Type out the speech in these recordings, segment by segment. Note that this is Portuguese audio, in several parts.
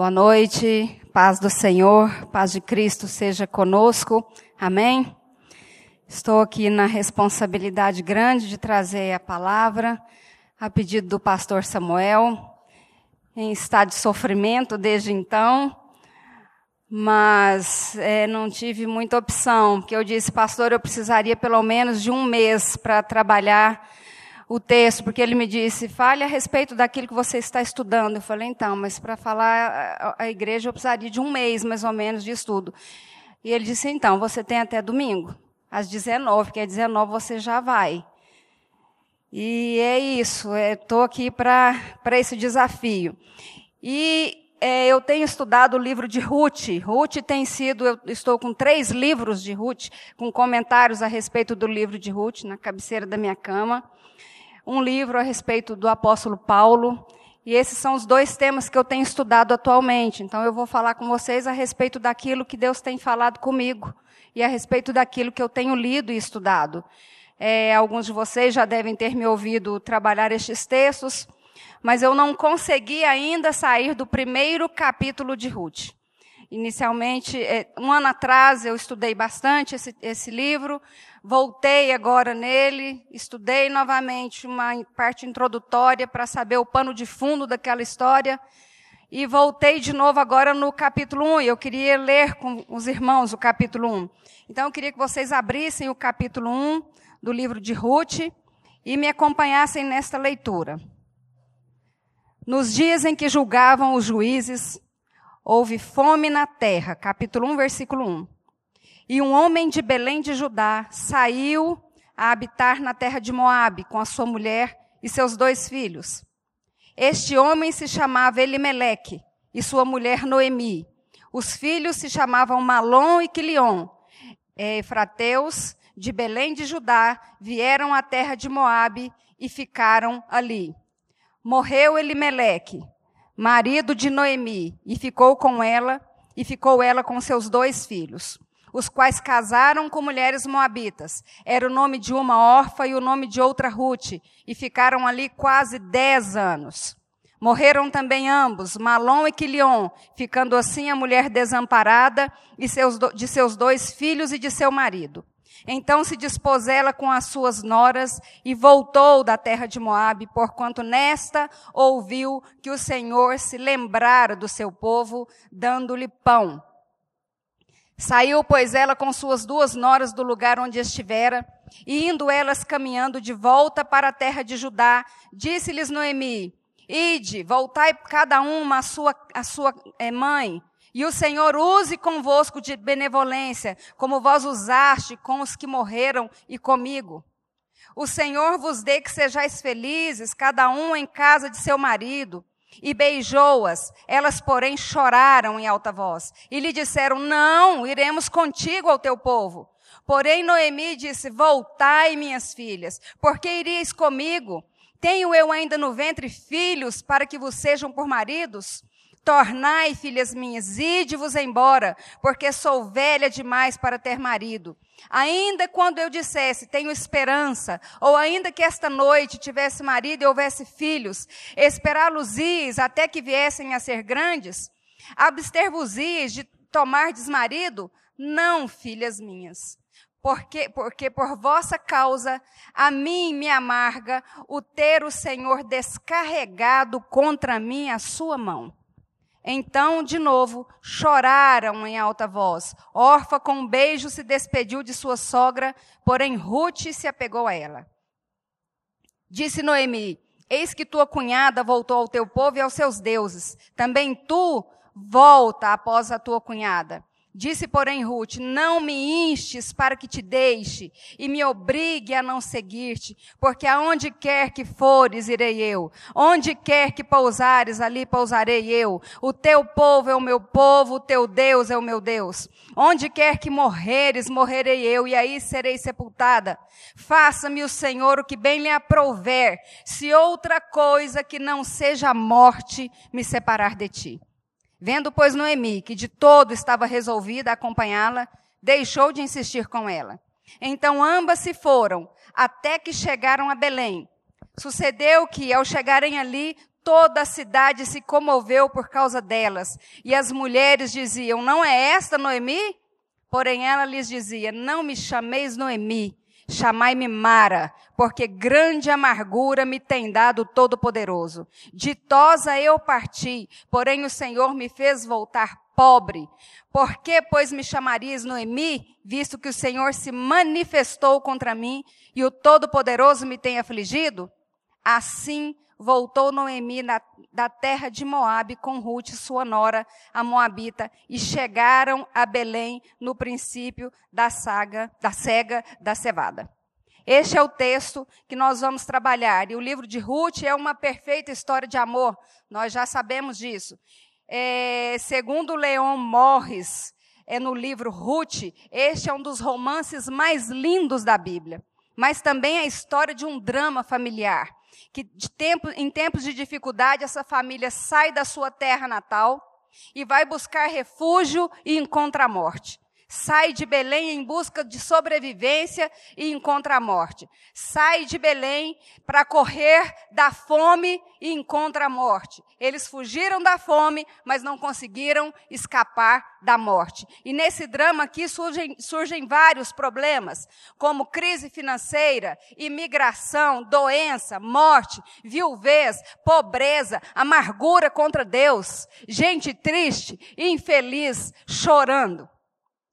Boa noite, paz do Senhor, paz de Cristo seja conosco. Amém? Estou aqui na responsabilidade grande de trazer a palavra, a pedido do pastor Samuel, em estado de sofrimento desde então, mas é, não tive muita opção, porque eu disse, pastor, eu precisaria pelo menos de um mês para trabalhar o texto, porque ele me disse, fale a respeito daquilo que você está estudando. Eu falei, então, mas para falar a, igreja eu precisaria de um mês, mais ou menos, de estudo. E ele disse, então, você tem até domingo, às 19, que é 19 você já vai. E é isso, estou aqui para esse desafio. E é, eu tenho estudado o livro de Ruth. Ruth tem sido, eu estou com três livros de Ruth, com comentários a respeito do livro de Ruth, na cabeceira da minha cama. Um livro a respeito do apóstolo Paulo. E esses são os dois temas que eu tenho estudado atualmente. Então eu vou falar com vocês a respeito daquilo que Deus tem falado comigo e a respeito daquilo que eu tenho lido e estudado. É, alguns de vocês já devem ter me ouvido trabalhar estes textos mas eu não consegui ainda sair do primeiro capítulo de Ruth. Inicialmente, é, um ano atrás, eu estudei bastante esse, esse livro, voltei agora nele, estudei novamente uma parte introdutória para saber o pano de fundo daquela história, e voltei de novo agora no capítulo 1, e eu queria ler com os irmãos o capítulo 1. Então, eu queria que vocês abrissem o capítulo 1 do livro de Ruth e me acompanhassem nesta leitura. Nos dias em que julgavam os juízes, houve fome na terra. Capítulo 1, versículo 1. E um homem de Belém de Judá saiu a habitar na terra de Moabe com a sua mulher e seus dois filhos. Este homem se chamava Elimeleque e sua mulher Noemi. Os filhos se chamavam Malom e Quilion. Efrateus de Belém de Judá vieram à terra de Moabe e ficaram ali. Morreu Elimeleque, marido de Noemi, e ficou com ela, e ficou ela com seus dois filhos, os quais casaram com mulheres moabitas. Era o nome de uma órfã e o nome de outra Ruth, e ficaram ali quase dez anos. Morreram também ambos, Malom e Quilion, ficando assim a mulher desamparada de seus dois filhos e de seu marido. Então se dispôs ela com as suas noras e voltou da terra de Moabe, porquanto nesta ouviu que o Senhor se lembrara do seu povo, dando-lhe pão. Saiu, pois, ela com suas duas noras do lugar onde estivera, e indo elas caminhando de volta para a terra de Judá, disse-lhes Noemi: Ide, voltai cada uma a sua, a sua é, mãe, e o Senhor use convosco de benevolência, como vós usaste com os que morreram e comigo. O Senhor vos dê que sejais felizes, cada um em casa de seu marido. E beijou-as. Elas, porém, choraram em alta voz. E lhe disseram: Não, iremos contigo ao teu povo. Porém, Noemi disse: Voltai, minhas filhas, porque iríeis comigo? Tenho eu ainda no ventre filhos para que vos sejam por maridos? Tornai, filhas minhas, ide-vos embora, porque sou velha demais para ter marido. Ainda quando eu dissesse, tenho esperança, ou ainda que esta noite tivesse marido e houvesse filhos, esperá-los-is até que viessem a ser grandes? Abster-vos-is de tomar desmarido? Não, filhas minhas. Porque, porque por vossa causa a mim me amarga o ter o Senhor descarregado contra mim a sua mão. Então, de novo, choraram em alta voz. Orfa, com um beijo, se despediu de sua sogra, porém Ruth se apegou a ela. Disse Noemi: Eis que tua cunhada voltou ao teu povo e aos seus deuses. Também tu volta após a tua cunhada. Disse, porém, Ruth: Não me instes para que te deixe e me obrigue a não seguir-te, porque aonde quer que fores, irei eu. Onde quer que pousares, ali pousarei eu. O teu povo é o meu povo, o teu Deus é o meu Deus. Onde quer que morreres, morrerei eu, e aí serei sepultada. Faça-me o Senhor o que bem lhe aprouver, se outra coisa que não seja a morte me separar de ti. Vendo, pois, Noemi que de todo estava resolvida a acompanhá-la, deixou de insistir com ela. Então ambas se foram, até que chegaram a Belém. Sucedeu que, ao chegarem ali, toda a cidade se comoveu por causa delas. E as mulheres diziam: Não é esta Noemi? Porém ela lhes dizia: Não me chameis Noemi, chamai-me Mara, porque grande amargura me tem dado Todo-Poderoso. Ditosa eu parti, porém o Senhor me fez voltar pobre. Por que, pois, me chamarias Noemi, visto que o Senhor se manifestou contra mim e o Todo-Poderoso me tem afligido? Assim voltou Noemi na, da terra de Moabe com Ruth, sua nora, a Moabita, e chegaram a Belém no princípio da saga, da cega da cevada. Este é o texto que nós vamos trabalhar. E o livro de Ruth é uma perfeita história de amor. Nós já sabemos disso. É, segundo Leon Morris, é no livro Ruth, este é um dos romances mais lindos da Bíblia. Mas também é a história de um drama familiar que tempo, em tempos de dificuldade essa família sai da sua terra natal e vai buscar refúgio e encontra a morte sai de Belém em busca de sobrevivência e encontra a morte. Sai de Belém para correr da fome e encontra a morte. Eles fugiram da fome, mas não conseguiram escapar da morte. E nesse drama aqui surgem, surgem vários problemas, como crise financeira, imigração, doença, morte, viuvez, pobreza, amargura contra Deus, gente triste, infeliz, chorando.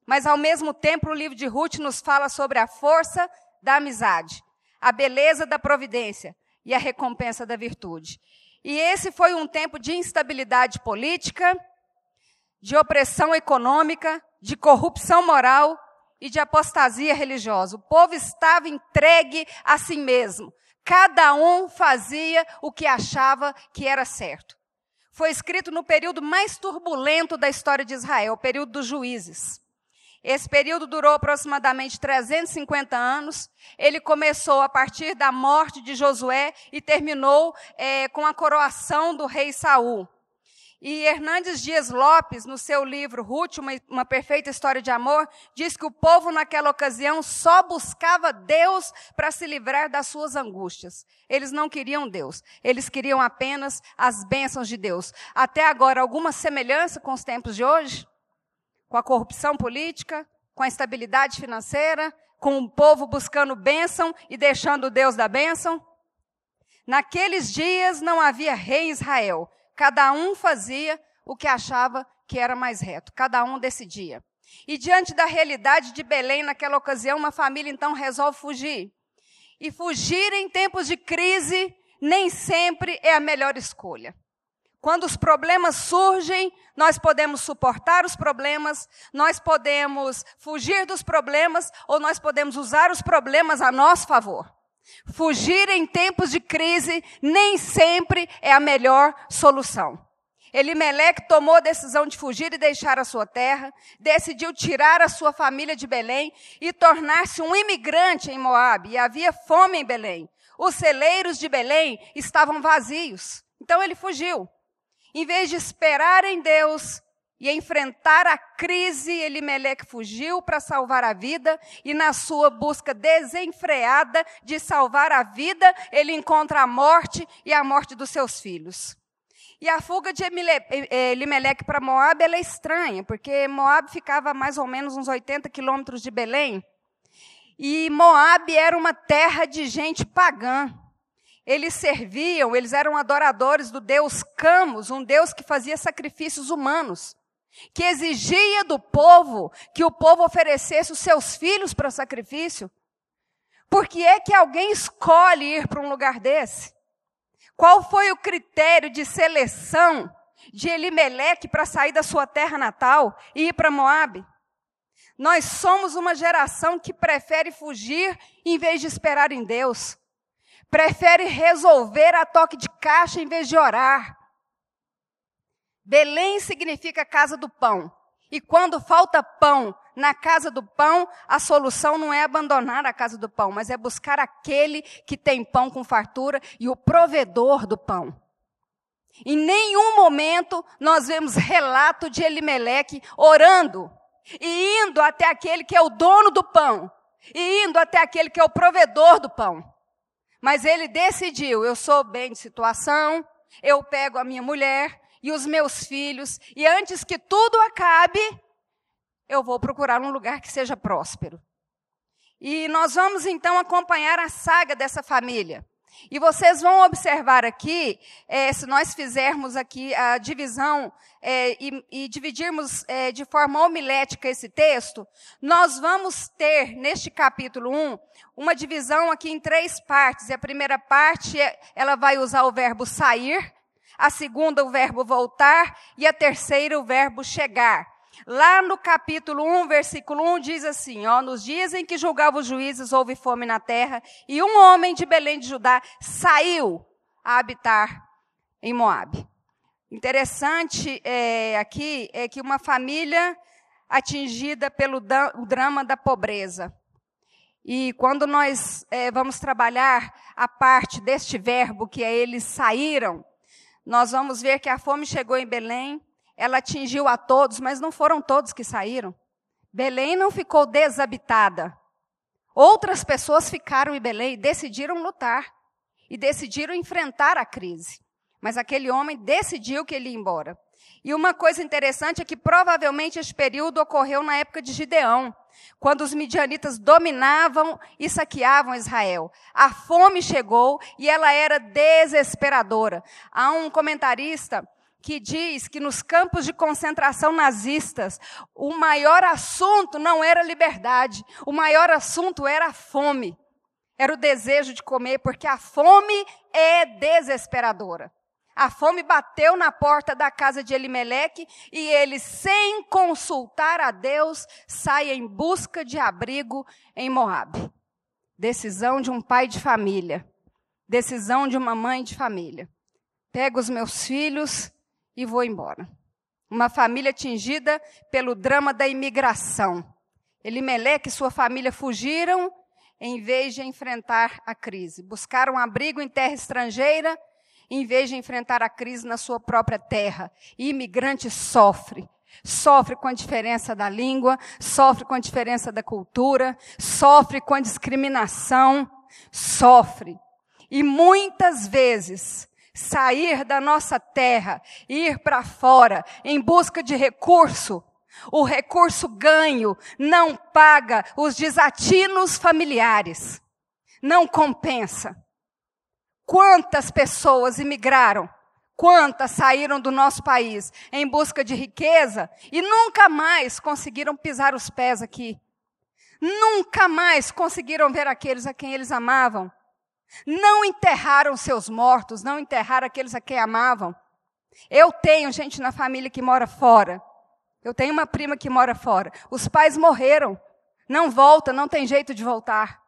Mas ao mesmo tempo, o livro de Ruth nos fala sobre a força da amizade, a beleza da providência e a recompensa da virtude. E esse foi um tempo de instabilidade política, de opressão econômica, de corrupção moral e de apostasia religiosa. O povo estava entregue a si mesmo. Cada um fazia o que achava que era certo. Foi escrito no período mais turbulento da história de Israel, o período dos juízes. Esse período durou aproximadamente 350 anos. Ele começou a partir da morte de Josué e terminou é, com a coroação do rei Saul. E Hernandes Dias Lopes, no seu livro Ruth, uma, uma, perfeita história de amor, diz que o povo naquela ocasião só buscava Deus para se livrar das suas angústias. Eles não queriam Deus, eles queriam apenas as bênçãos de Deus. Até agora, alguma semelhança com os tempos de hoje? Com a corrupção política, com a instabilidade financeira, com o povo buscando bênção e deixando Deus da bênção? Naqueles dias não havia rei em Israel. Cada um fazia o que achava que era mais reto. Cada um decidia. E diante da realidade de Belém naquela ocasião, uma família então resolve fugir. E fugir em tempos de crise nem sempre é a melhor escolha. Quando os problemas surgem, nós podemos suportar os problemas, nós podemos fugir dos problemas ou nós podemos usar os problemas a nosso favor. Fugir em tempos de crise nem sempre é a melhor solução. Elimeleque tomou a decisão de fugir e deixar a sua terra, decidiu tirar a sua família de Belém e tornar-se um imigrante em Moabe. E havia fome em Belém. Os celeiros de Belém estavam vazios. Então ele fugiu. Em vez de esperar em Deus e enfrentar a crise, Elimeleque fugiu para salvar a vida e na sua busca desenfreada de salvar a vida, ele encontra a morte e a morte dos seus filhos. E a fuga de Elimeleque para Moab é estranha, porque Moab ficava a mais ou menos uns 80 quilômetros de Belém. E Moab era uma terra de gente pagã. Eles serviam, eles eram adoradores do deus Camus, um deus que fazia sacrifícios humanos, que exigia do povo que o povo oferecesse os seus filhos para sacrifício. Por que é que alguém escolhe ir para um lugar desse? Qual foi o critério de seleção de Elimeleque para sair da sua terra natal e ir para Moabe? Nós somos uma geração que prefere fugir em vez de esperar em Deus prefere resolver a toque de caixa em vez de orar. Belém significa casa do pão. E quando falta pão na casa do pão, a solução não é abandonar a casa do pão, mas é buscar aquele que tem pão com fartura e o provedor do pão. Em nenhum momento nós vemos relato de Elimeleque orando e indo até aquele que é o dono do pão, e indo até aquele que é o provedor do pão. Mas ele decidiu: eu sou bem de situação, eu pego a minha mulher e os meus filhos, e antes que tudo acabe, eu vou procurar um lugar que seja próspero. E nós vamos então acompanhar a saga dessa família. E vocês vão observar aqui, é, se nós fizermos aqui a divisão é, e, e, dividirmos é, de forma homilética esse texto, nós vamos ter, neste capítulo 1, uma divisão aqui em três partes. E a primeira parte, é, ela vai usar o verbo sair, a segunda, o verbo voltar, e a terceira, o verbo chegar. Lá no capítulo 1, versículo 1, diz assim: ó, nos dias em que julgava os juízes, houve fome na terra, e um homem de Belém de Judá saiu a habitar em Moabe. Interessante é, aqui é que uma família atingida pelo drama da pobreza. E quando nós é, vamos trabalhar a parte deste verbo, que é eles saíram, nós vamos ver que a fome chegou em Belém, ela atingiu a todos, mas não foram todos que saíram. Belém não ficou desabitada. Outras pessoas ficaram em Belém e decidiram lutar. E decidiram enfrentar a crise. Mas aquele homem decidiu que ele ia embora. E uma coisa interessante é que provavelmente esse período ocorreu na época de Gideão, quando os midianitas dominavam e saqueavam Israel. A fome chegou e ela era desesperadora. Há um comentarista que diz que nos campos de concentração nazistas, o maior assunto não era liberdade, o maior assunto era a fome. Era o desejo de comer, porque a fome é desesperadora. A fome bateu na porta da casa de Elimeleque e ele, sem consultar a Deus, sai em busca de abrigo em Moabe. Decisão de um pai de família. Decisão de uma mãe de família. Pego os meus filhos e vou embora. Uma família atingida pelo drama da imigração. Elimeleque e sua família fugiram em vez de enfrentar a crise. Buscaram abrigo em terra estrangeira em vez de enfrentar a crise na sua própria terra. E imigrante sofre. Sofre com a diferença da língua, sofre com a diferença da cultura, sofre com a discriminação, sofre. E muitas vezes sair da nossa terra, ir para fora em busca de recurso, o recurso ganho não paga os desatinos familiares, não compensa. Quantas pessoas imigraram? Quantas saíram do nosso país em busca de riqueza e nunca mais conseguiram pisar os pés aqui? Nunca mais conseguiram ver aqueles a quem eles amavam? Não enterraram seus mortos, não enterraram aqueles a quem amavam. Eu tenho gente na família que mora fora. Eu tenho uma prima que mora fora. Os pais morreram. Não volta, não tem jeito de voltar.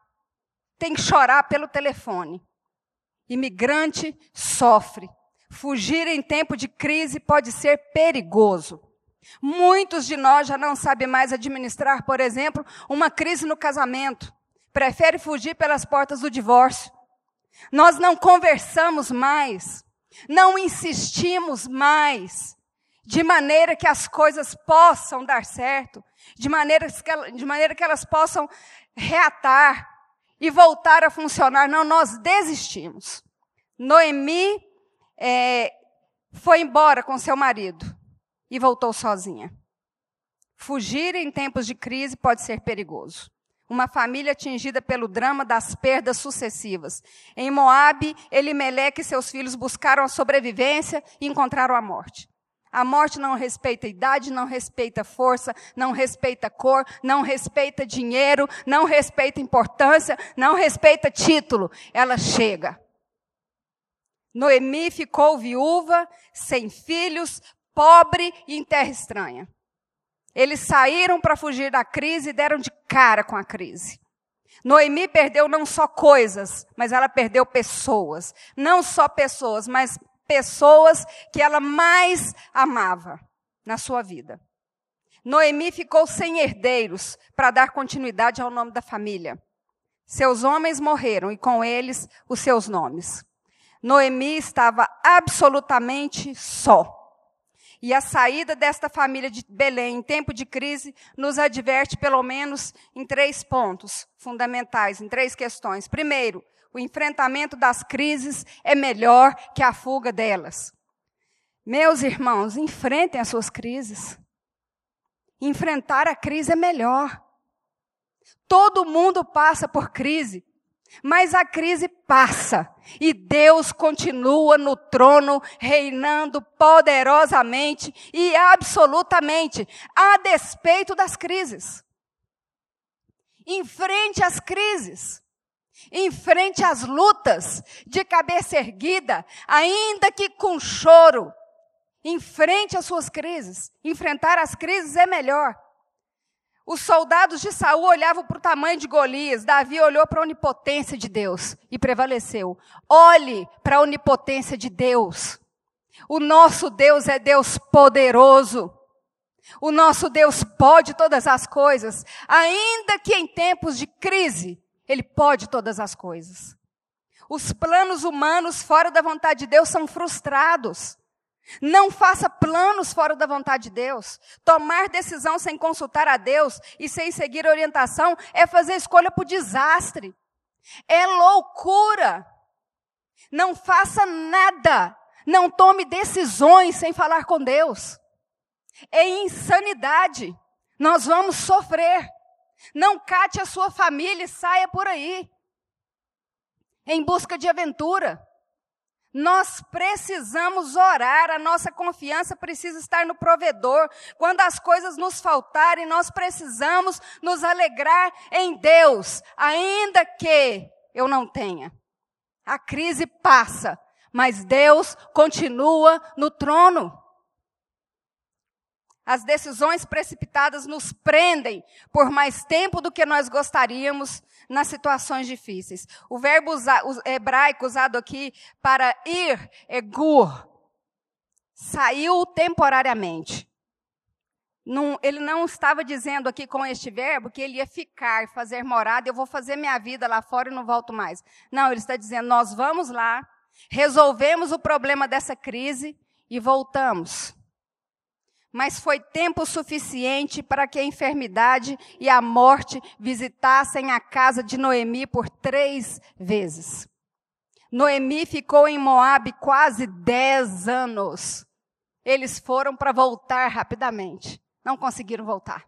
Tem que chorar pelo telefone. Imigrante sofre. Fugir em tempo de crise pode ser perigoso. Muitos de nós já não sabem mais administrar, por exemplo, uma crise no casamento. Prefere fugir pelas portas do divórcio. Nós não conversamos mais, não insistimos mais, de maneira que as coisas possam dar certo, de maneira que, de maneira que elas possam reatar e voltar a funcionar. Não, nós desistimos. Noemi é, foi embora com seu marido e voltou sozinha. Fugir em tempos de crise pode ser perigoso uma família atingida pelo drama das perdas sucessivas. Em Moabe, Elimeleque e seus filhos buscaram a sobrevivência e encontraram a morte. A morte não respeita idade, não respeita força, não respeita cor, não respeita dinheiro, não respeita importância, não respeita título. Ela chega. Noemi ficou viúva, sem filhos, pobre e em terra estranha. Eles saíram para fugir da crise e deram de cara com a crise. Noemi perdeu não só coisas, mas ela perdeu pessoas. Não só pessoas, mas pessoas que ela mais amava na sua vida. Noemi ficou sem herdeiros para dar continuidade ao nome da família. Seus homens morreram e com eles os seus nomes. Noemi estava absolutamente só. E a saída desta família de Belém em tempo de crise nos adverte, pelo menos, em três pontos fundamentais, em três questões. Primeiro, o enfrentamento das crises é melhor que a fuga delas. Meus irmãos, enfrentem as suas crises. Enfrentar a crise é melhor. Todo mundo passa por crise. Mas a crise passa e Deus continua no trono, reinando poderosamente e absolutamente, a despeito das crises. Enfrente as crises, enfrente as lutas de cabeça erguida, ainda que com choro. Enfrente as suas crises. Enfrentar as crises é melhor. Os soldados de Saul olhavam para o tamanho de Golias. Davi olhou para a onipotência de Deus e prevaleceu. Olhe para a onipotência de Deus. O nosso Deus é Deus poderoso. O nosso Deus pode todas as coisas, ainda que em tempos de crise, Ele pode todas as coisas. Os planos humanos fora da vontade de Deus são frustrados. Não faça planos fora da vontade de Deus. Tomar decisão sem consultar a Deus e sem seguir orientação é fazer escolha para o desastre. É loucura. Não faça nada. Não tome decisões sem falar com Deus. É insanidade. Nós vamos sofrer. Não cate a sua família e saia por aí. Em busca de aventura. Nós precisamos orar, a nossa confiança precisa estar no provedor. Quando as coisas nos faltarem, nós precisamos nos alegrar em Deus, ainda que eu não tenha. A crise passa, mas Deus continua no trono. As decisões precipitadas nos prendem por mais tempo do que nós gostaríamos nas situações difíceis. O verbo usa, o hebraico usado aqui para ir é gur. Saiu temporariamente. Ele não estava dizendo aqui com este verbo que ele ia ficar, fazer morada, eu vou fazer minha vida lá fora e não volto mais. Não, ele está dizendo: nós vamos lá, resolvemos o problema dessa crise e voltamos mas foi tempo suficiente para que a enfermidade e a morte visitassem a casa de Noemi por três vezes. Noemi ficou em Moabe quase dez anos. Eles foram para voltar rapidamente. Não conseguiram voltar.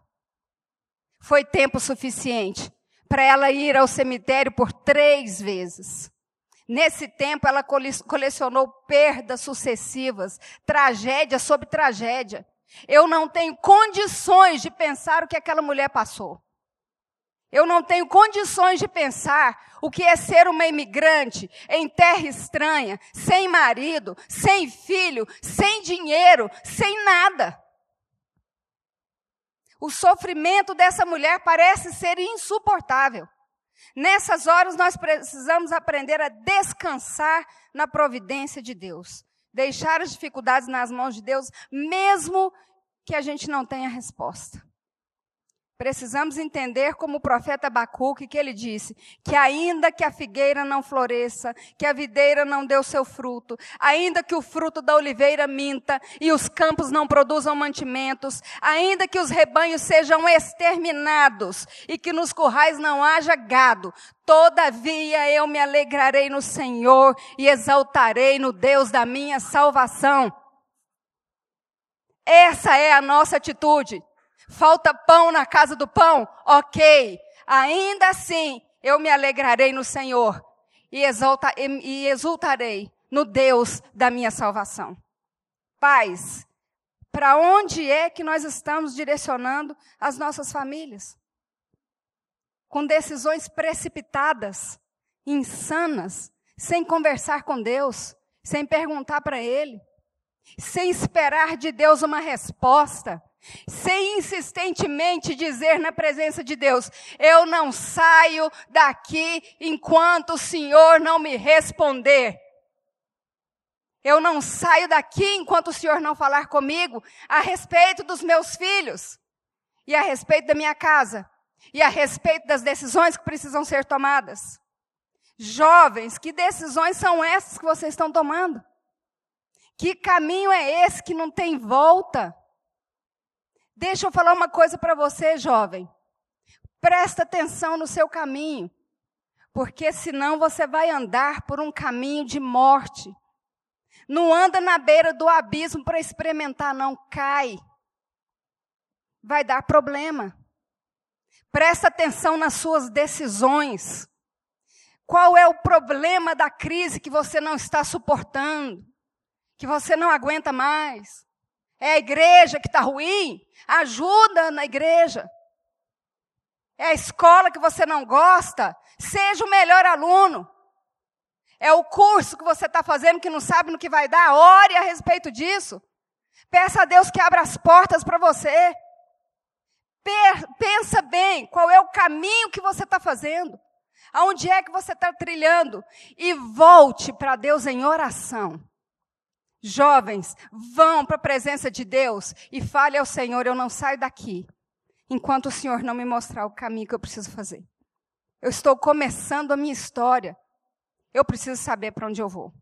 Foi tempo suficiente para ela ir ao cemitério por três vezes. Nesse tempo, ela colecionou perdas sucessivas, tragédia sobre tragédia. Eu não tenho condições de pensar o que aquela mulher passou. Eu não tenho condições de pensar o que é ser uma imigrante em terra estranha, sem marido, sem filho, sem dinheiro, sem nada. O sofrimento dessa mulher parece ser insuportável. Nessas horas nós precisamos aprender a descansar na providência de Deus deixar as dificuldades nas mãos de Deus, mesmo que a gente não tenha resposta. Precisamos entender como o profeta Abacuque, que ele disse, que ainda que a figueira não floresça, que a videira não dê o seu fruto, ainda que o fruto da oliveira minta e os campos não produzam mantimentos, ainda que os rebanhos sejam exterminados e que nos currais não haja gado, todavia eu me alegrarei no Senhor e exaltarei no Deus da minha salvação. Essa é a nossa atitude. Falta pão na casa do pão? Ok. Ainda assim, eu me alegrarei no Senhor e, e exultarei no Deus da minha salvação. Pais, para onde é que nós estamos direcionando as nossas famílias? Com decisões precipitadas, insanas, sem conversar com Deus, sem perguntar para Ele, sem esperar de Deus uma resposta sem insistentemente dizer na presença de Deus: Eu não saio daqui enquanto o Senhor não me responder. Eu não saio daqui enquanto o Senhor não falar comigo a respeito dos meus filhos, e a respeito da minha casa, e a respeito das decisões que precisam ser tomadas. Jovens, que decisões são essas que vocês estão tomando? Que caminho é esse que não tem volta? Deixa eu falar uma coisa para você, jovem. Presta atenção no seu caminho, porque senão você vai andar por um caminho de morte. Não anda na beira do abismo para experimentar, não cai. Vai dar problema. Presta atenção nas suas decisões. Qual é o problema da crise que você não está suportando? Que você não aguenta mais? É a igreja que está ruim? Ajuda na igreja. É a escola que você não gosta? Seja o melhor aluno. É o curso que você está fazendo que não sabe no que vai dar? Ore a respeito disso. Peça a Deus que abra as portas para você. Pensa bem qual é o caminho que você está fazendo. Aonde é que você está trilhando? E volte para Deus em oração. Jovens, vão para a presença de Deus e fale ao Senhor: eu não saio daqui enquanto o Senhor não me mostrar o caminho que eu preciso fazer. Eu estou começando a minha história. Eu preciso saber para onde eu vou.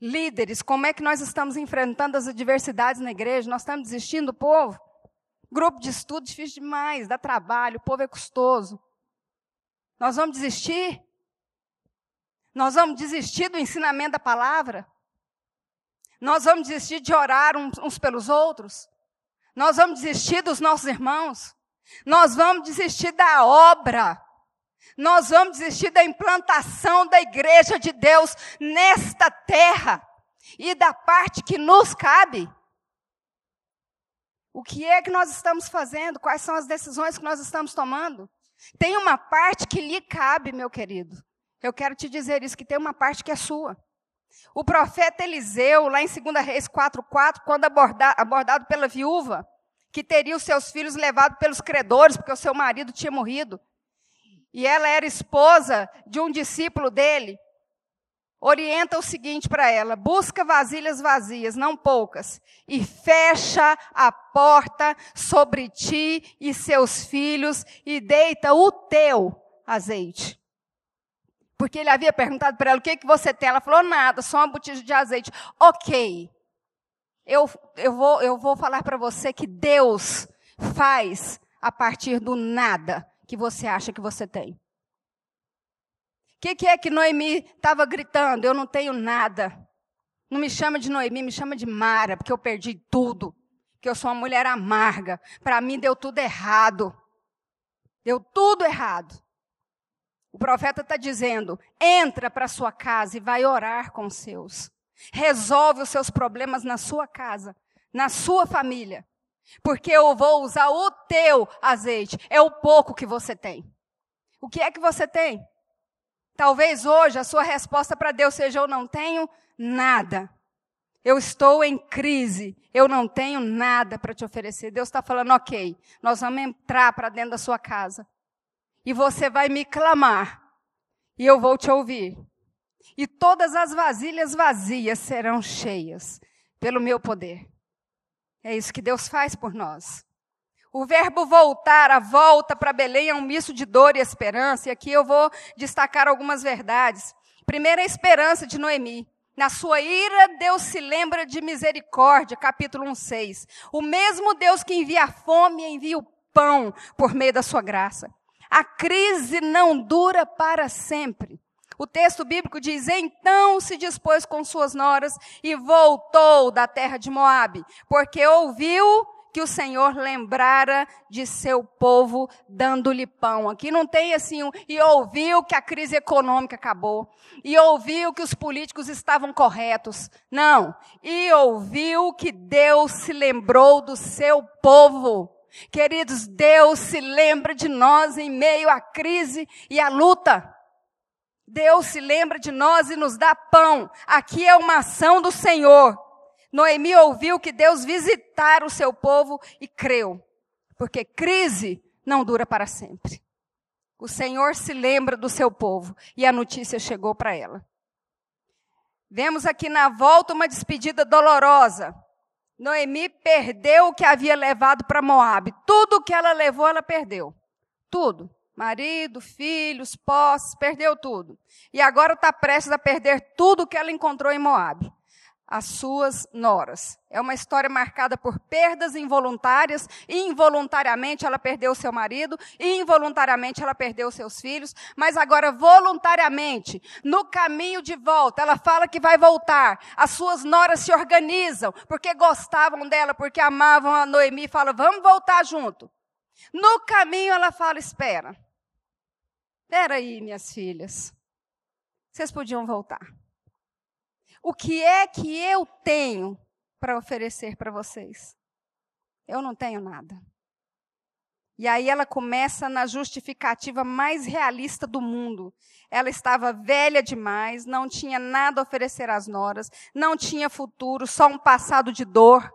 Líderes, como é que nós estamos enfrentando as adversidades na igreja? Nós estamos desistindo do povo? Grupo de estudo difícil demais, dá trabalho, o povo é custoso. Nós vamos desistir? Nós vamos desistir do ensinamento da palavra? Nós vamos desistir de orar uns, pelos outros? Nós vamos desistir dos nossos irmãos? Nós vamos desistir da obra? Nós vamos desistir da implantação da igreja de Deus nesta terra e da parte que nos cabe? O que é que nós estamos fazendo? Quais são as decisões que nós estamos tomando? Tem uma parte que lhe cabe, meu querido. Eu quero te dizer isso, que tem uma parte que é sua. O profeta Eliseu, lá em 2 Reis 4,4, quando abordado, pela viúva, que teria os seus filhos levados pelos credores, porque o seu marido tinha morrido, e ela era esposa de um discípulo dele, orienta o seguinte para ela: busca vasilhas vazias, não poucas, e fecha a porta sobre ti e seus filhos e deita o teu azeite. Porque ele havia perguntado para ela: o que, que você tem? Ela falou: nada, só uma botija de azeite. Ok. Eu, eu, vou, eu vou falar para você que Deus faz a partir do nada que você acha que você tem. O que, que é que Noemi estava gritando? Eu não tenho nada. Não me chama de Noemi, me chama de Mara, porque eu perdi tudo. Que eu sou uma mulher amarga. Para mim deu tudo errado. Deu tudo errado. O profeta está dizendo: entra para sua casa e vai orar com os seus. Resolve os seus problemas na sua casa, na sua família porque eu vou usar o teu azeite. É o pouco que você tem. O que é que você tem? Talvez hoje a sua resposta para Deus seja: Eu não tenho nada. Eu estou em crise. Eu não tenho nada para te oferecer. Deus está falando: Ok, nós vamos entrar para dentro da sua casa. E você vai me clamar. E eu vou te ouvir. E todas as vasilhas vazias serão cheias pelo meu poder. É isso que Deus faz por nós. O verbo voltar, a volta para Belém é um misto de dor e esperança, e aqui eu vou destacar algumas verdades. Primeira, a esperança de Noemi. Na sua ira, Deus se lembra de misericórdia, capítulo 1, 6. O mesmo Deus que envia a fome, envia o pão por meio da sua graça. A crise não dura para sempre. O texto bíblico diz: Então se dispôs com suas noras e voltou da terra de Moabe, porque ouviu que o Senhor lembrara de seu povo dando-lhe pão. Aqui não tem assim, um, e ouviu que a crise econômica acabou, e ouviu que os políticos estavam corretos. Não, e ouviu que Deus se lembrou do seu povo. Queridos, Deus se lembra de nós em meio à crise e à luta. Deus se lembra de nós e nos dá pão. Aqui é uma ação do Senhor. Noemi ouviu que Deus visitara o seu povo e creu. Porque crise não dura para sempre. O Senhor se lembra do seu povo e a notícia chegou para ela. Vemos aqui na volta uma despedida dolorosa. Noemi perdeu o que havia levado para Moabe. Tudo o que ela levou, ela perdeu. Tudo. Marido, filhos, posses, perdeu tudo. E agora está prestes a perder tudo que ela encontrou em Moab. As suas noras. É uma história marcada por perdas involuntárias, involuntariamente ela perdeu seu marido, involuntariamente ela perdeu seus filhos, mas agora voluntariamente, no caminho de volta, ela fala que vai voltar. As suas noras se organizam, porque gostavam dela, porque amavam a Noemi, fala: "Vamos voltar junto". No caminho ela fala: "Espera. Espera aí, minhas filhas. Vocês podiam voltar. O que é que eu tenho para oferecer para vocês? Eu não tenho nada. E aí ela começa na justificativa mais realista do mundo. Ela estava velha demais, não tinha nada a oferecer às noras, não tinha futuro, só um passado de dor.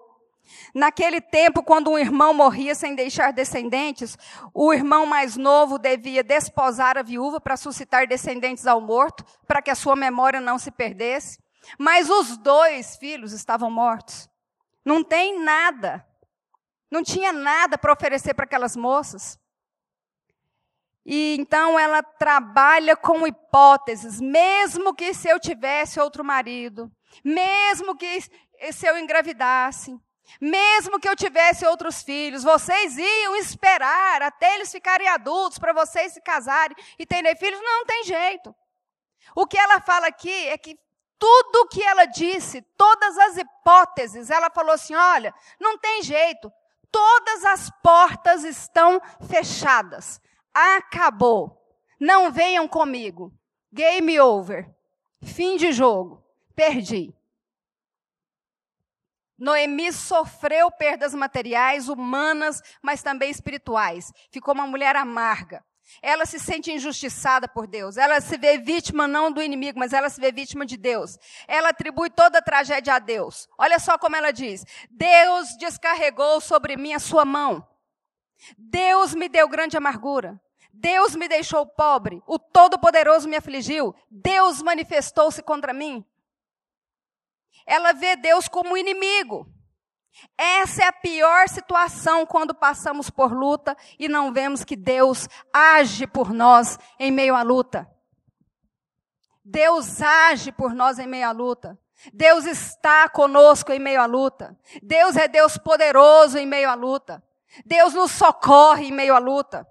Naquele tempo, quando um irmão morria sem deixar descendentes, o irmão mais novo devia desposar a viúva para suscitar descendentes ao morto, para que a sua memória não se perdesse. Mas os dois filhos estavam mortos. Não tem nada. Não tinha nada para oferecer para aquelas moças. E então ela trabalha com hipóteses, mesmo que se eu tivesse outro marido, mesmo que se eu engravidasse, mesmo que eu tivesse outros filhos, vocês iam esperar até eles ficarem adultos para vocês se casarem e terem filhos? Não, não tem jeito. O que ela fala aqui é que tudo que ela disse, todas as hipóteses, ela falou assim: olha, não tem jeito, todas as portas estão fechadas. Acabou. Não venham comigo. Game over. Fim de jogo. Perdi. Noemi sofreu perdas materiais, humanas, mas também espirituais. Ficou uma mulher amarga. Ela se sente injustiçada por Deus. Ela se vê vítima não do inimigo, mas ela se vê vítima de Deus. Ela atribui toda a tragédia a Deus. Olha só como ela diz: Deus descarregou sobre mim a sua mão. Deus me deu grande amargura. Deus me deixou pobre. O Todo-Poderoso me afligiu. Deus manifestou-se contra mim. Ela vê Deus como inimigo. Essa é a pior situação quando passamos por luta e não vemos que Deus age por nós em meio à luta. Deus age por nós em meio à luta. Deus está conosco em meio à luta. Deus é Deus poderoso em meio à luta. Deus nos socorre em meio à luta.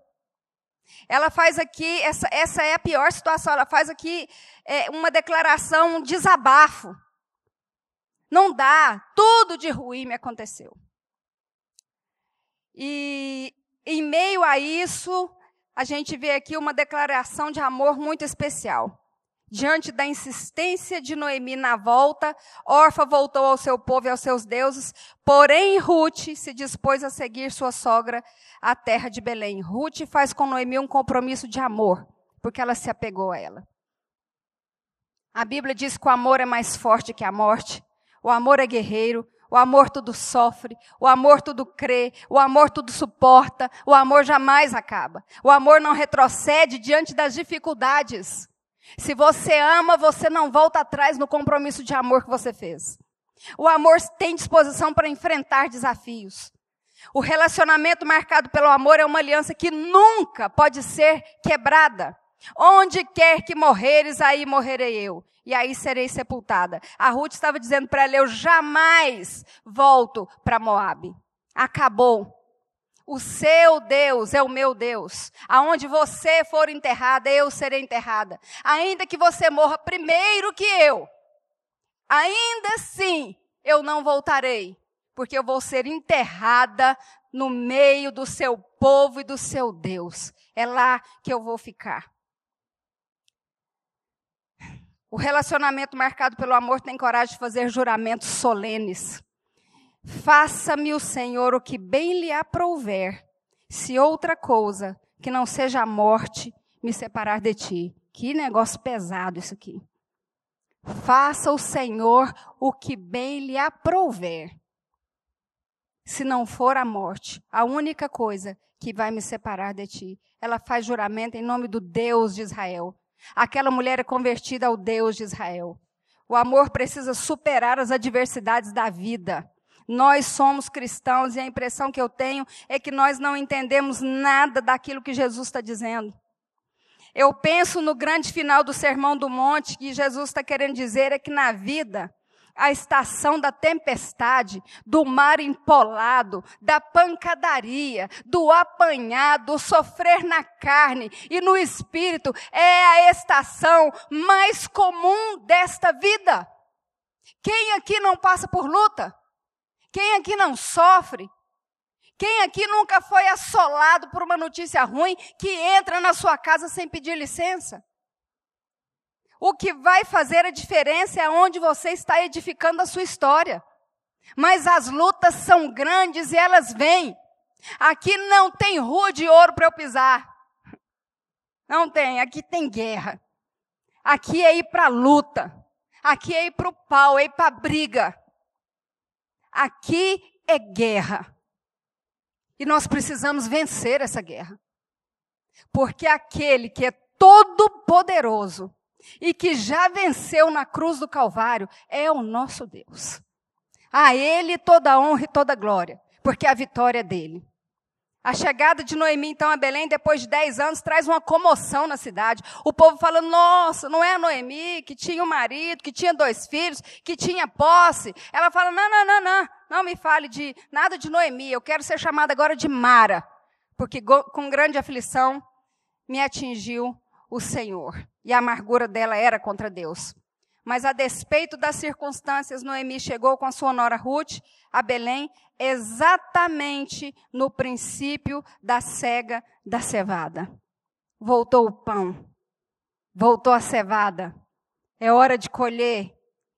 Ela faz aqui, essa, essa é a pior situação, ela faz aqui é, uma declaração, um desabafo. Não dá, tudo de ruim me aconteceu. E em meio a isso, a gente vê aqui uma declaração de amor muito especial. Diante da insistência de Noemi na volta, Orfa voltou ao seu povo e aos seus deuses, porém Ruth se dispôs a seguir sua sogra à terra de Belém. Ruth faz com Noemi um compromisso de amor, porque ela se apegou a ela. A Bíblia diz que o amor é mais forte que a morte. O amor é guerreiro, o amor tudo sofre, o amor tudo crê, o amor tudo suporta, o amor jamais acaba. O amor não retrocede diante das dificuldades. Se você ama, você não volta atrás no compromisso de amor que você fez. O amor tem disposição para enfrentar desafios. O relacionamento marcado pelo amor é uma aliança que nunca pode ser quebrada. Onde quer que morreres, aí morrerei eu e aí serei sepultada. A Ruth estava dizendo para ela: Eu jamais volto para Moabe. Acabou. O seu Deus é o meu Deus. Aonde você for enterrada, eu serei enterrada. Ainda que você morra primeiro que eu, ainda assim eu não voltarei, porque eu vou ser enterrada no meio do seu povo e do seu Deus. É lá que eu vou ficar. O relacionamento marcado pelo amor tem coragem de fazer juramentos solenes. Faça-me o Senhor o que bem lhe aprouver, se outra coisa que não seja a morte me separar de ti. Que negócio pesado isso aqui. Faça o Senhor o que bem lhe aprouver. Se não for a morte, a única coisa que vai me separar de ti. Ela faz juramento em nome do Deus de Israel. Aquela mulher é convertida ao Deus de Israel. O amor precisa superar as adversidades da vida. Nós somos cristãos e a impressão que eu tenho é que nós não entendemos nada daquilo que Jesus está dizendo. Eu penso no grande final do Sermão do Monte, que Jesus está querendo dizer é que na vida a estação da tempestade, do mar empolado, da pancadaria, do apanhar, do sofrer na carne e no espírito, é a estação mais comum desta vida. Quem aqui não passa por luta? Quem aqui não sofre? Quem aqui nunca foi assolado por uma notícia ruim que entra na sua casa sem pedir licença? O que vai fazer a diferença é onde você está edificando a sua história. Mas as lutas são grandes e elas vêm. Aqui não tem rua de ouro para eu pisar. Não tem, aqui tem guerra. Aqui é ir para a luta. Aqui é ir para o pau, é ir para a briga. Aqui é guerra. E nós precisamos vencer essa guerra. Porque aquele que é todo poderoso e que já venceu na cruz do Calvário é o nosso Deus. A Ele toda honra e toda glória, porque a vitória é dele. A chegada de Noemi, então, a Belém, depois de 10 anos, traz uma comoção na cidade. O povo fala: nossa, não é a Noemi que tinha um marido, que tinha dois filhos, que tinha posse. Ela fala: não, não, não, não, não me fale de nada de Noemi, eu quero ser chamada agora de Mara, porque com grande aflição me atingiu o Senhor. E a amargura dela era contra Deus. Mas a despeito das circunstâncias, Noemi chegou com a sua nora Ruth a Belém exatamente no princípio da cega da cevada. Voltou o pão, voltou a cevada. É hora de colher.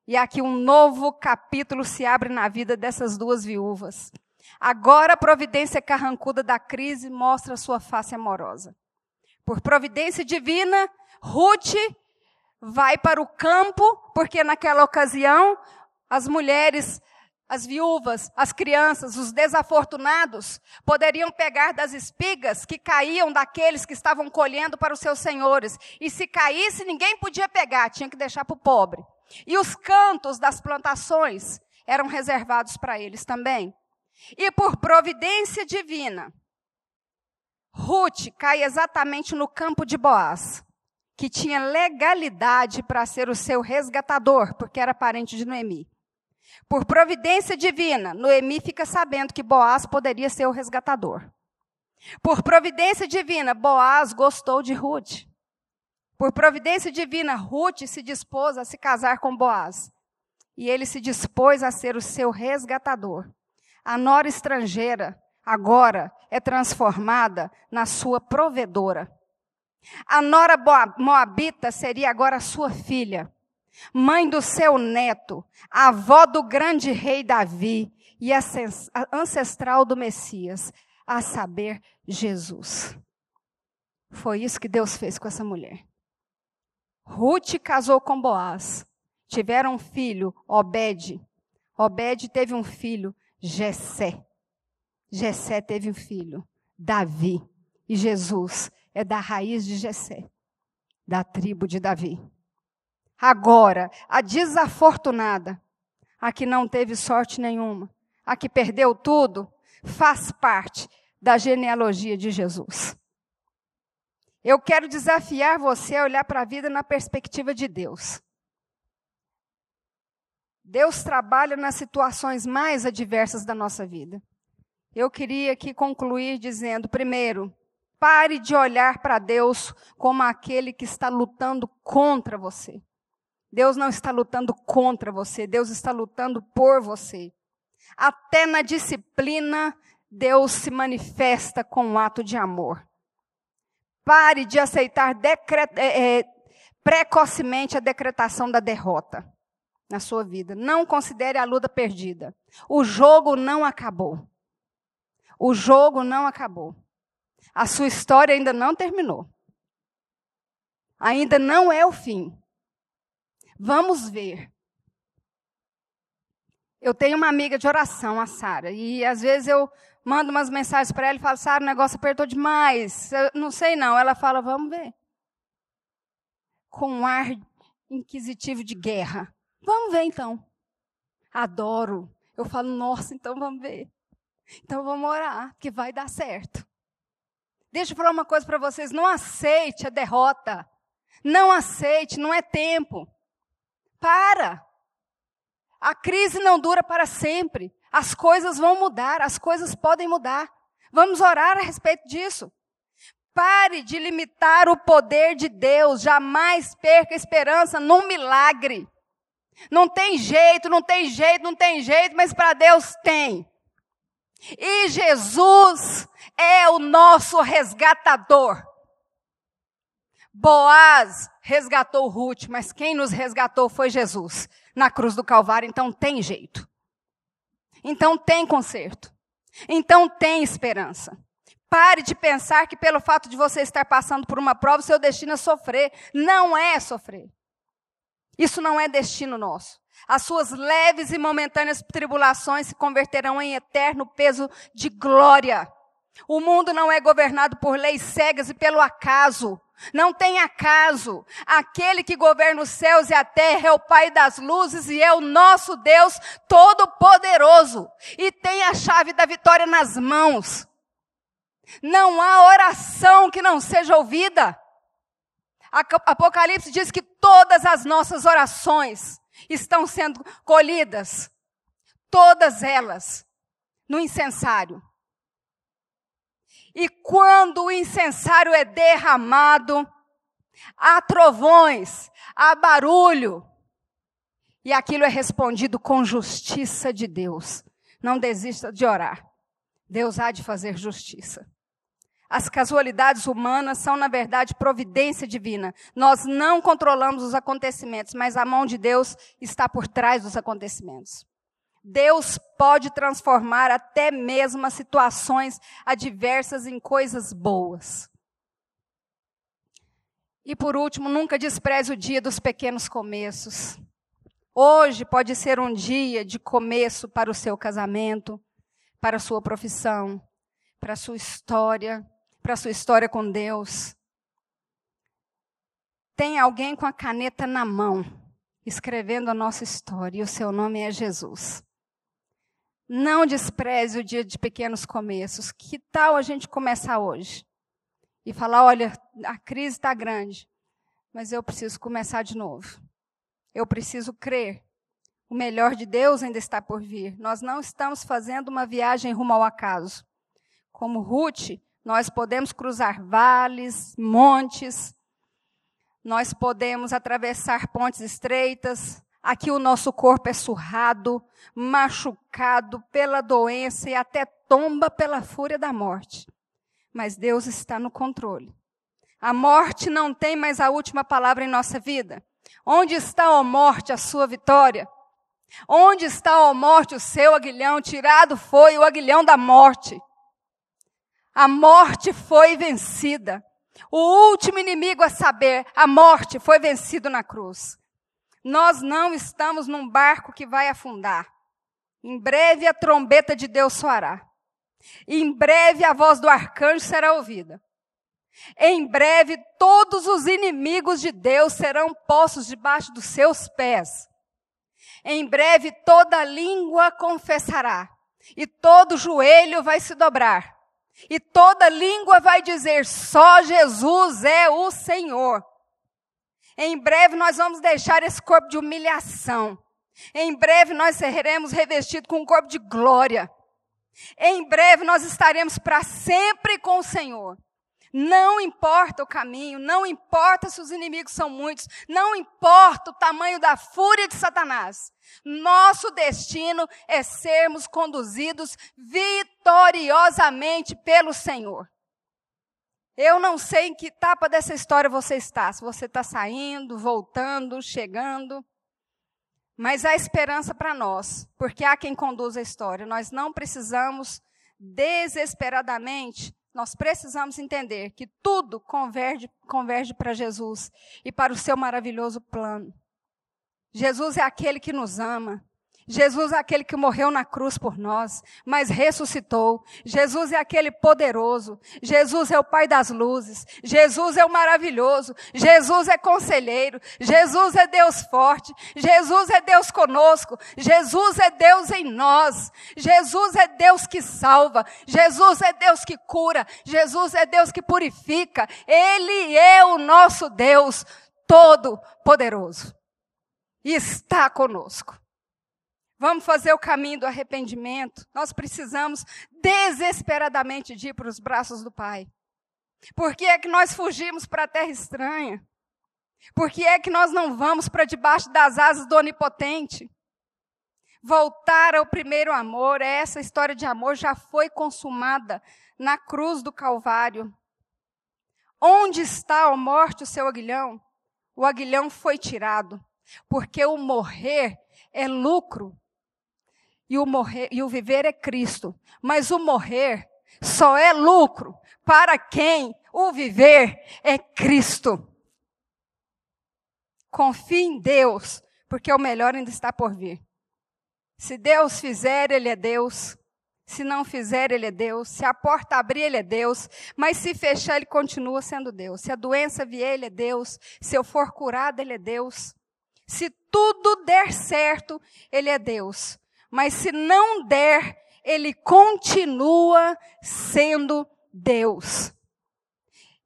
E aqui um novo capítulo se abre na vida dessas duas viúvas. Agora a providência carrancuda da crise mostra sua face amorosa. Por providência divina, Ruth vai para o campo, porque naquela ocasião as mulheres, as viúvas, as crianças, os desafortunados poderiam pegar das espigas que caíam daqueles que estavam colhendo para os seus senhores. E se caísse, ninguém podia pegar, tinha que deixar para o pobre. E os cantos das plantações eram reservados para eles também. E por providência divina, Ruth cai exatamente no campo de Boaz, que tinha legalidade para ser o seu resgatador, porque era parente de Noemi. Por providência divina, Noemi fica sabendo que Boaz poderia ser o resgatador. Por providência divina, Boaz gostou de Ruth. Por providência divina, Ruth se dispôs a se casar com Boaz. E ele se dispôs a ser o seu resgatador. A nora estrangeira agora é transformada na sua provedora. A nora moabita seria agora sua filha, mãe do seu neto, avó do grande rei Davi e ancestral do Messias, a saber, Jesus. Foi isso que Deus fez com essa mulher. Ruth casou com Boaz. Tiveram um filho, Obed. Obed teve um filho, Jessé. Jessé teve um filho, Davi. E Jesus é da raiz de Jessé, da tribo de Davi. Agora, a desafortunada, a que não teve sorte nenhuma, a que perdeu tudo, faz parte da genealogia de Jesus. Eu quero desafiar você a olhar para a vida na perspectiva de Deus. Deus trabalha nas situações mais adversas da nossa vida. Eu queria aqui concluir dizendo, primeiro, pare de olhar para Deus como aquele que está lutando contra você. Deus não está lutando contra você, Deus está lutando por você. Até na disciplina, Deus se manifesta com um ato de amor. Pare de aceitar é, é, precocemente a decretação da derrota na sua vida. Não considere a luta perdida. O jogo não acabou. O jogo não acabou. A sua história ainda não terminou. Ainda não é o fim. Vamos ver. Eu tenho uma amiga de oração, a Sara, e às vezes eu mando umas mensagens para ela e falo, Sara, o negócio apertou demais. Eu não sei não. Ela fala, vamos ver. Com um ar inquisitivo de guerra. Vamos ver então. Adoro. Eu falo, nossa, então vamos ver. Então vamos orar, que vai dar certo. Deixa eu falar uma coisa para vocês: não aceite a derrota. Não aceite, não é tempo. Para. A crise não dura para sempre. As coisas vão mudar, as coisas podem mudar. Vamos orar a respeito disso. Pare de limitar o poder de Deus. Jamais perca esperança num milagre. Não tem jeito, não tem jeito, não tem jeito, mas para Deus tem. E Jesus é o nosso resgatador. Boaz resgatou Ruth, mas quem nos resgatou foi Jesus na cruz do Calvário, então tem jeito. Então tem conserto. Então tem esperança. Pare de pensar que pelo fato de você estar passando por uma prova, seu destino é sofrer. Não é sofrer. Isso não é destino nosso. As suas leves e momentâneas tribulações se converterão em eterno peso de glória. O mundo não é governado por leis cegas e pelo acaso. Não tem acaso. Aquele que governa os céus e a terra é o Pai das luzes e é o nosso Deus todo-poderoso. E tem a chave da vitória nas mãos. Não há oração que não seja ouvida. Apocalipse diz que todas as nossas orações estão sendo colhidas. Todas elas no incensário. E quando o incensário é derramado, há trovões, há barulho, e aquilo é respondido com justiça de Deus. Não desista de orar. Deus há de fazer justiça. As casualidades humanas são, na verdade, providência divina. Nós não controlamos os acontecimentos, mas a mão de Deus está por trás dos acontecimentos. Deus pode transformar até mesmo as situações adversas em coisas boas. E por último, nunca despreze o dia dos pequenos começos. Hoje pode ser um dia de começo para o seu casamento, para a sua profissão, para a sua história, para a sua história com Deus. Tem alguém com a caneta na mão, escrevendo a nossa história, e o seu nome é Jesus. Não despreze o dia de pequenos começos. Que tal a gente começar hoje? E falar: olha, a crise está grande, mas eu preciso começar de novo. Eu preciso crer. O melhor de Deus ainda está por vir. Nós não estamos fazendo uma viagem rumo ao acaso. Como Ruth, nós podemos cruzar vales, montes, nós podemos atravessar pontes estreitas, Aqui o nosso corpo é surrado, machucado pela doença e até tomba pela fúria da morte. Mas Deus está no controle. A morte não tem mais a última palavra em nossa vida. Onde está, ó morte, a sua vitória? Onde está, ó morte, o seu aguilhão? Tirado foi o aguilhão da morte. A morte foi vencida. O último inimigo a saber, a morte, foi vencido na cruz. Nós não estamos num barco que vai afundar. Em breve a trombeta de Deus soará. Em breve a voz do arcanjo será ouvida. Em breve todos os inimigos de Deus serão postos debaixo dos seus pés. Em breve toda língua confessará e todo joelho vai se dobrar. E toda língua vai dizer: só Jesus é o Senhor. Em breve nós vamos deixar esse corpo de humilhação. Em breve nós seremos revestidos com um corpo de glória. Em breve nós estaremos para sempre com o Senhor. Não importa o caminho, não importa se os inimigos são muitos, não importa o tamanho da fúria de Satanás. Nosso destino é sermos conduzidos vitoriosamente pelo Senhor. Eu não sei em que etapa dessa história você está, se você está saindo, voltando, chegando. Mas há esperança para nós, porque há quem conduz a história. Nós não precisamos desesperadamente, nós precisamos entender que tudo converge, converge para Jesus e para o seu maravilhoso plano. Jesus é aquele que nos ama. Jesus é aquele que morreu na cruz por nós, mas ressuscitou. Jesus é aquele poderoso. Jesus é o Pai das luzes. Jesus é o maravilhoso. Jesus é conselheiro. Jesus é Deus forte. Jesus é Deus conosco. Jesus é Deus em nós. Jesus é Deus que salva. Jesus é Deus que cura. Jesus é Deus que purifica. Ele é o nosso Deus todo poderoso. E está conosco. Vamos fazer o caminho do arrependimento. Nós precisamos desesperadamente de ir para os braços do Pai. Por que é que nós fugimos para a terra estranha? Por que é que nós não vamos para debaixo das asas do Onipotente? Voltar ao primeiro amor, essa história de amor já foi consumada na cruz do Calvário. Onde está a morte o seu aguilhão? O aguilhão foi tirado, porque o morrer é lucro e o, morrer, e o viver é Cristo. Mas o morrer só é lucro para quem o viver é Cristo. Confie em Deus, porque o melhor ainda está por vir. Se Deus fizer, Ele é Deus. Se não fizer, Ele é Deus. Se a porta abrir, Ele é Deus. Mas se fechar, Ele continua sendo Deus. Se a doença vier, Ele é Deus. Se eu for curado, Ele é Deus. Se tudo der certo, Ele é Deus. Mas se não der, ele continua sendo Deus.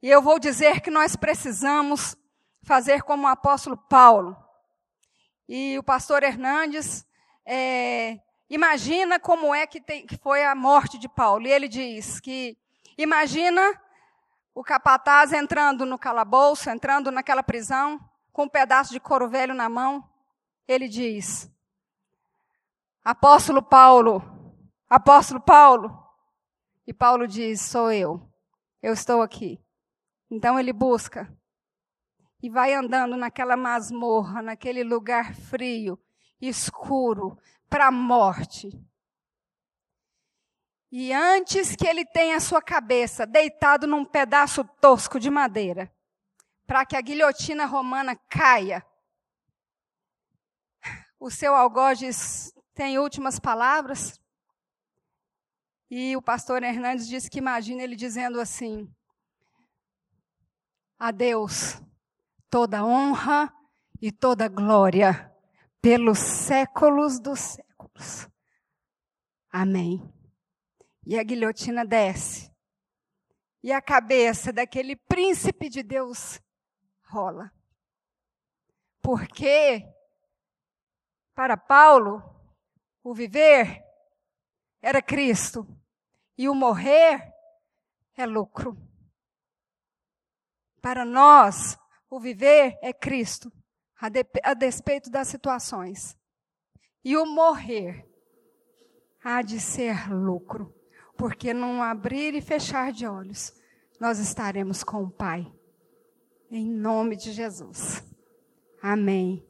E eu vou dizer que nós precisamos fazer como o apóstolo Paulo. E o pastor Hernandes é, imagina como é que, tem, que foi a morte de Paulo. E ele diz que imagina o capataz entrando no calabouço, entrando naquela prisão, com um pedaço de couro velho na mão. Ele diz: Apóstolo Paulo, apóstolo Paulo. E Paulo diz: Sou eu, eu estou aqui. Então ele busca e vai andando naquela masmorra, naquele lugar frio, escuro, para a morte. E antes que ele tenha sua cabeça deitado num pedaço tosco de madeira, para que a guilhotina romana caia, o seu algoz tem últimas palavras. E o pastor Hernandes disse que imagina ele dizendo assim: A Deus toda honra e toda glória pelos séculos dos séculos. Amém. E a guilhotina desce. E a cabeça daquele príncipe de Deus rola. Porque, para Paulo, o viver era Cristo e o morrer é lucro. Para nós, o viver é Cristo, a, de, a despeito das situações. E o morrer há de ser lucro, porque num abrir e fechar de olhos, nós estaremos com o Pai. Em nome de Jesus. Amém.